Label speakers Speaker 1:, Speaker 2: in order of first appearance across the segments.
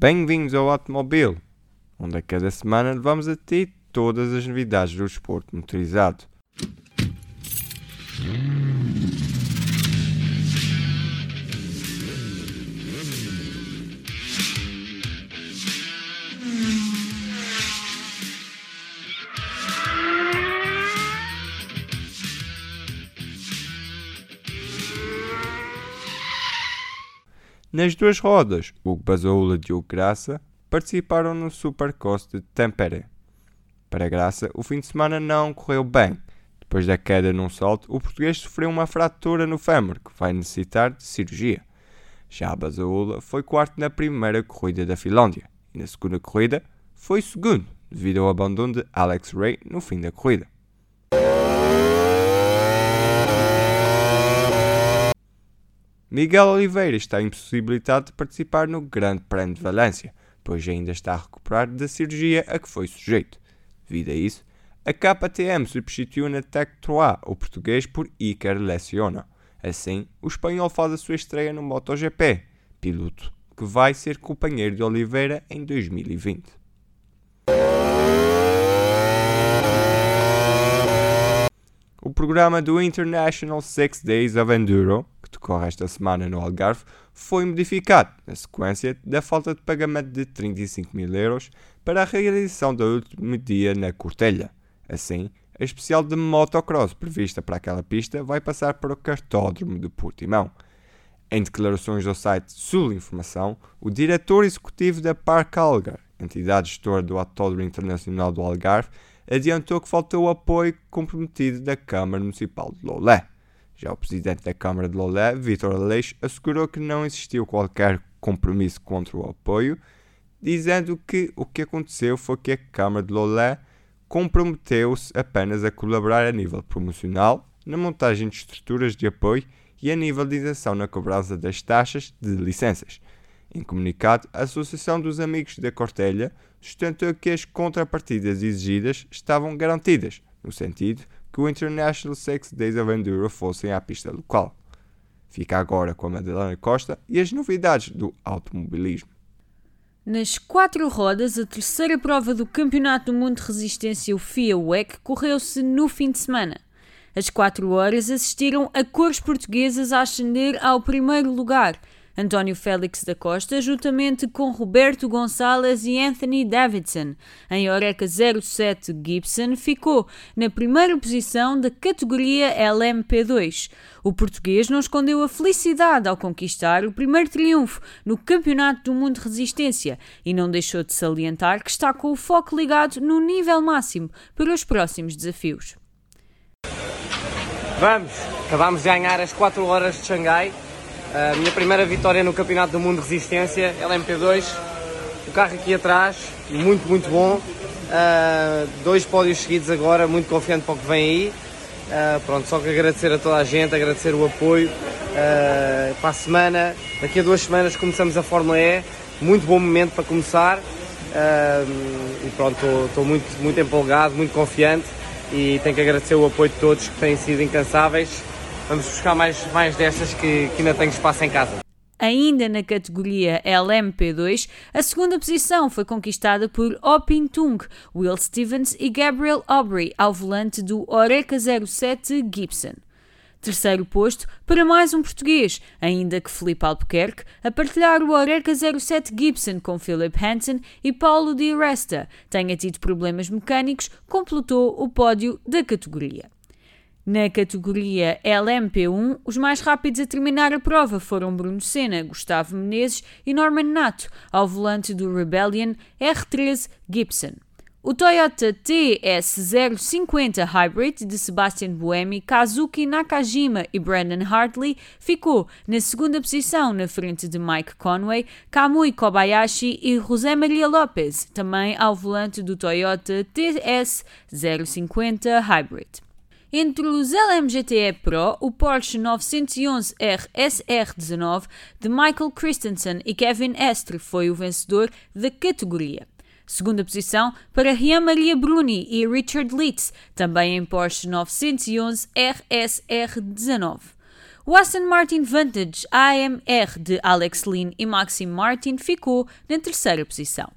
Speaker 1: Bem-vindos ao Automóvel, onde a cada semana levamos a ti todas as novidades do desporto motorizado. Nas duas rodas, Hugo Bazoula e Diogo Graça participaram no Supercross de Tampere. Para Graça, o fim de semana não correu bem. Depois da queda num salto, o português sofreu uma fratura no fémur, que vai necessitar de cirurgia. Já Bazoula foi quarto na primeira corrida da Finlândia e na segunda corrida foi segundo, devido ao abandono de Alex Ray no fim da corrida. Miguel Oliveira está impossibilitado de participar no Grande Prémio de Valência, pois ainda está a recuperar da cirurgia a que foi sujeito. Devido a isso, a KTM substituiu na Tech 3 o português por Iker Leciona. Assim, o espanhol faz a sua estreia no MotoGP, piloto que vai ser companheiro de Oliveira em 2020. O programa do International Six Days of Enduro que decorre esta semana no Algarve, foi modificado na sequência da falta de pagamento de 35 mil euros para a realização do último dia na Cortelha. Assim, a especial de motocross prevista para aquela pista vai passar para o cartódromo de Portimão. Em declarações ao site Sul Informação, o diretor executivo da Park Algar, entidade gestora do Autódromo Internacional do Algarve, adiantou que faltou o apoio comprometido da Câmara Municipal de Lolé. Já o presidente da Câmara de Lolé, Vítor Aleixo, assegurou que não existiu qualquer compromisso contra o apoio, dizendo que o que aconteceu foi que a Câmara de Lolé comprometeu-se apenas a colaborar a nível promocional, na montagem de estruturas de apoio e a nível de isenção na cobrança das taxas de licenças. Em comunicado, a Associação dos Amigos da Cortelha sustentou que as contrapartidas exigidas estavam garantidas, no sentido que o International Six Days of Enduro fossem à pista local. Fica agora com a Madalena Costa e as novidades do automobilismo.
Speaker 2: Nas quatro rodas, a terceira prova do Campeonato do Mundo de Resistência, o FIA WEC, correu-se no fim de semana. As quatro horas assistiram a cores portuguesas a ascender ao primeiro lugar – António Félix da Costa, juntamente com Roberto Gonçalves e Anthony Davidson. Em Oreca 07 Gibson ficou na primeira posição da categoria LMP2. O português não escondeu a felicidade ao conquistar o primeiro triunfo no Campeonato do Mundo de Resistência e não deixou de salientar que está com o foco ligado no nível máximo para os próximos desafios.
Speaker 3: Vamos! Acabámos de ganhar as 4 horas de Xangai a minha primeira vitória no Campeonato do Mundo de Resistência, LMP2. O carro aqui atrás, muito, muito bom. Uh, dois pódios seguidos agora, muito confiante para o que vem aí. Uh, pronto, só que agradecer a toda a gente, agradecer o apoio. Uh, para a semana, daqui a duas semanas começamos a Fórmula E. Muito bom momento para começar. e pronto, estou muito, muito empolgado, muito confiante e tenho que agradecer o apoio de todos que têm sido incansáveis vamos buscar mais, mais dessas que, que ainda tenho espaço em casa.
Speaker 2: Ainda na categoria LMP2, a segunda posição foi conquistada por Opin Tung, Will Stevens e Gabriel Aubrey ao volante do Oreca 07 Gibson. Terceiro posto para mais um português, ainda que Felipe Albuquerque, a partilhar o Oreca 07 Gibson com Philip Hansen e Paulo Di Resta, tenha tido problemas mecânicos, completou o pódio da categoria. Na categoria LMP1, os mais rápidos a terminar a prova foram Bruno Senna, Gustavo Menezes e Norman Nato, ao volante do Rebellion R13 Gibson. O Toyota TS050 Hybrid de Sebastian Buemi, Kazuki Nakajima e Brandon Hartley ficou na segunda posição na frente de Mike Conway, Kamui Kobayashi e José Maria Lopes, também ao volante do Toyota TS050 Hybrid. Entre os LMGTE Pro, o Porsche 911 RSR19 de Michael Christensen e Kevin Estre foi o vencedor da categoria. Segunda posição para Rian Maria Bruni e Richard Litz, também em Porsche 911 RSR19. O Aston Martin Vantage AMR de Alex Lynn e Maxim Martin ficou na terceira posição.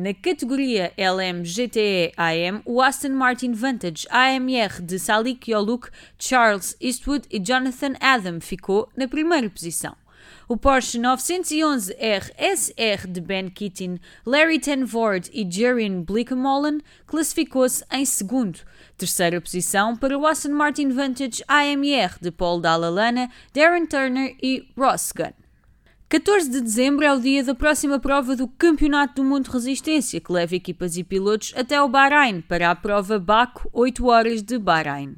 Speaker 2: Na categoria LM GTE AM, o Aston Martin Vantage AMR de Salik Yoluk, Charles Eastwood e Jonathan Adam ficou na primeira posição. O Porsche 911 RSR de Ben Keating, Larry Tenvoord e Jerian Blickemolen classificou-se em segundo. Terceira posição para o Aston Martin Vantage AMR de Paul Dallalana, Darren Turner e Ross Gunn. 14 de dezembro é o dia da próxima prova do Campeonato do Mundo de Resistência, que leva equipas e pilotos até o Bahrein para a prova Baco 8 horas de Bahrein.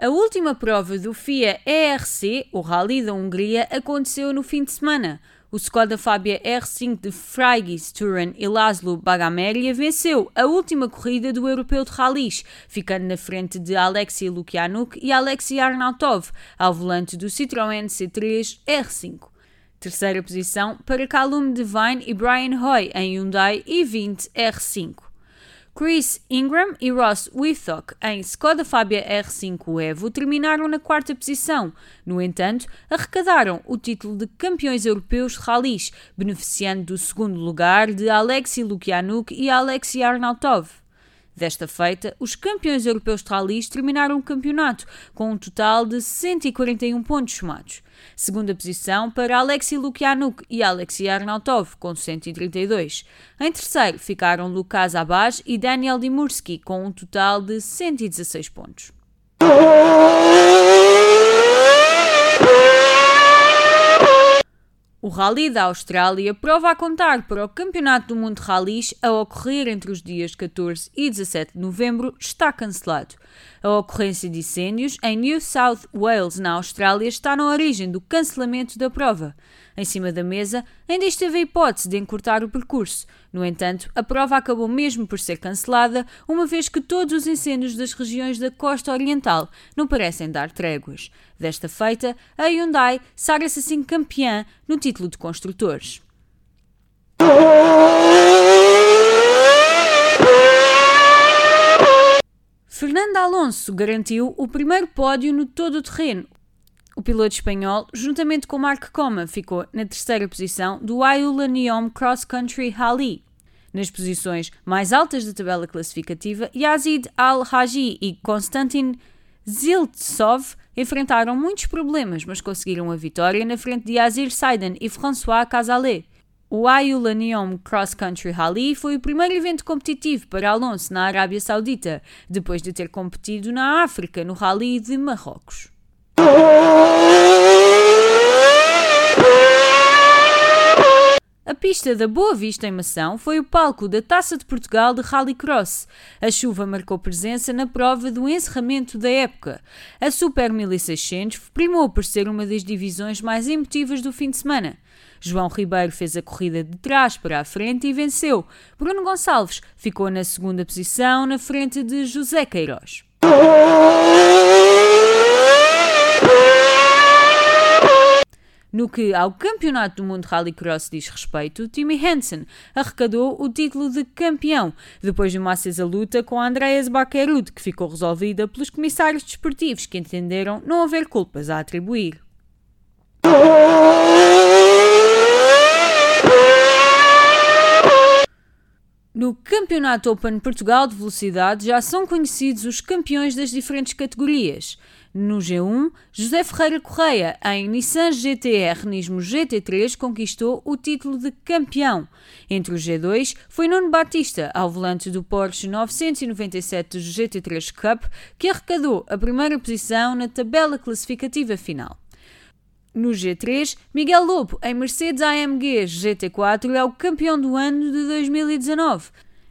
Speaker 2: A última prova do FIA ERC, o Rally da Hungria, aconteceu no fim de semana. O Skoda Fabia R5 de Freigis Turan e Laszlo Bagameria venceu a última corrida do Europeu de Rallys, ficando na frente de Alexei Lukianuk e Alexei Arnautov, ao volante do Citroën C3 R5. Terceira posição para Calum Devine e Brian Hoy em Hyundai i20 R5. Chris Ingram e Ross Withock em Skoda Fabia R5 Evo terminaram na quarta posição. No entanto, arrecadaram o título de campeões europeus de beneficiando do segundo lugar de Alexei Lukianuk e Alexei Arnautov. Desta feita, os campeões europeus de rallies terminaram o campeonato com um total de 141 pontos somados. Segunda posição para Alexei Lukianuk e Alexei Arnautov, com 132. Em terceiro ficaram Lukas Abaj e Daniel Dimurski, com um total de 116 pontos. O Rally da Austrália prova a contar para o Campeonato do Mundo de Rallys a ocorrer entre os dias 14 e 17 de novembro está cancelado. A ocorrência de incêndios em New South Wales, na Austrália, está na origem do cancelamento da prova. Em cima da mesa, ainda esteve a hipótese de encurtar o percurso. No entanto, a prova acabou mesmo por ser cancelada, uma vez que todos os incêndios das regiões da costa oriental não parecem dar tréguas. Desta feita, a Hyundai sagra-se assim campeã no título de construtores. Fernando Alonso garantiu o primeiro pódio no todo o terreno. O piloto espanhol, juntamente com Mark Coma, ficou na terceira posição do Ayula Neom Cross Country Rally. Nas posições mais altas da tabela classificativa, Yazid Al-Haji e Konstantin Ziltsov enfrentaram muitos problemas, mas conseguiram a vitória na frente de Yazir Saiden e François Casalet. O Ayula Neom Cross Country Rally foi o primeiro evento competitivo para Alonso na Arábia Saudita, depois de ter competido na África no Rally de Marrocos. A pista da Boa Vista em Mação foi o palco da Taça de Portugal de Rallycross. A chuva marcou presença na prova do encerramento da época. A Super 1600 primou por ser uma das divisões mais emotivas do fim de semana. João Ribeiro fez a corrida de trás para a frente e venceu. Bruno Gonçalves ficou na segunda posição, na frente de José Queiroz. No que ao Campeonato do Mundo Rallycross diz respeito, Timmy Hansen arrecadou o título de campeão, depois de uma acesa luta com Andreas Baquerud, que ficou resolvida pelos comissários desportivos que entenderam não haver culpas a atribuir. No Campeonato Open Portugal de Velocidade já são conhecidos os campeões das diferentes categorias. No G1, José Ferreira Correia, em Nissan GTR Nismo GT3, conquistou o título de campeão. Entre o G2, foi Nuno Batista, ao volante do Porsche 997 GT3 Cup, que arrecadou a primeira posição na tabela classificativa final. No G3, Miguel Lobo, em Mercedes AMG GT4, é o campeão do ano de 2019.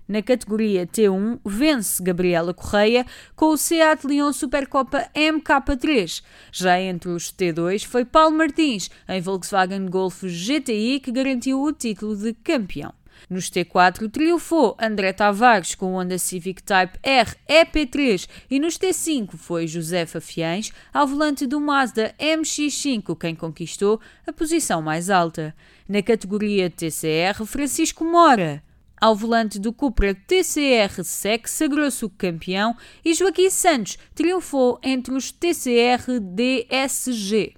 Speaker 2: Na categoria T1, vence Gabriela Correia com o Seat Leon Supercopa MK3. Já entre os T2 foi Paulo Martins, em Volkswagen Golf GTI, que garantiu o título de campeão. Nos T4 triunfou André Tavares com o Honda Civic Type R EP3 e nos T5 foi José Fafiães ao volante do Mazda MX5 quem conquistou a posição mais alta. Na categoria TCR, Francisco Mora ao volante do Cupra TCR SEC, sagrou-se o campeão e Joaquim Santos triunfou entre os TCR DSG.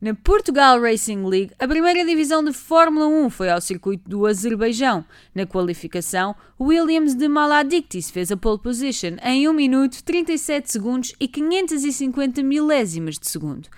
Speaker 2: Na Portugal Racing League, a primeira divisão de Fórmula 1 foi ao circuito do Azerbaijão. Na qualificação, Williams de Maladictis fez a pole position em 1 minuto 37 segundos e 550 milésimas de segundo.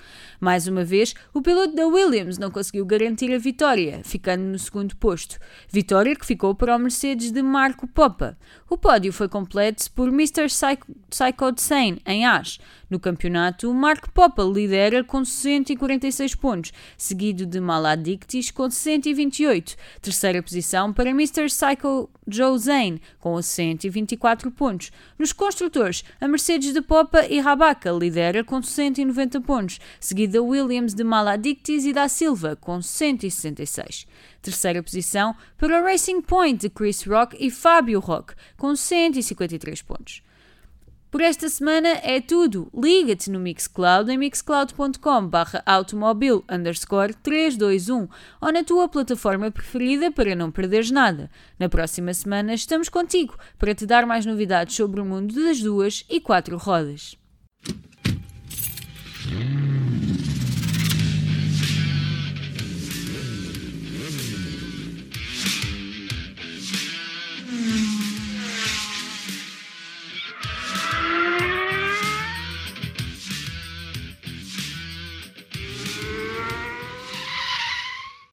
Speaker 2: Mais uma vez, o piloto da Williams não conseguiu garantir a vitória, ficando no segundo posto. Vitória que ficou para o Mercedes de Marco Poppa. O pódio foi completo por Mr. Psycho Sane em As. No campeonato, Marco Poppa lidera com 146 pontos, seguido de Maladictis com 128. Terceira posição para Mr. Psycho Joe Zane, com 124 pontos. Nos construtores, a Mercedes de Poppa e Rabaca lidera com 190 pontos, seguida Williams de Maladictis e da Silva, com 166. Terceira posição para o Racing Point de Chris Rock e Fábio Rock, com 153 pontos. Por esta semana é tudo. Liga-te no Mixcloud em mixcloud.com barra automobil underscore 321 ou na tua plataforma preferida para não perderes nada. Na próxima semana estamos contigo para te dar mais novidades sobre o mundo das duas e quatro rodas.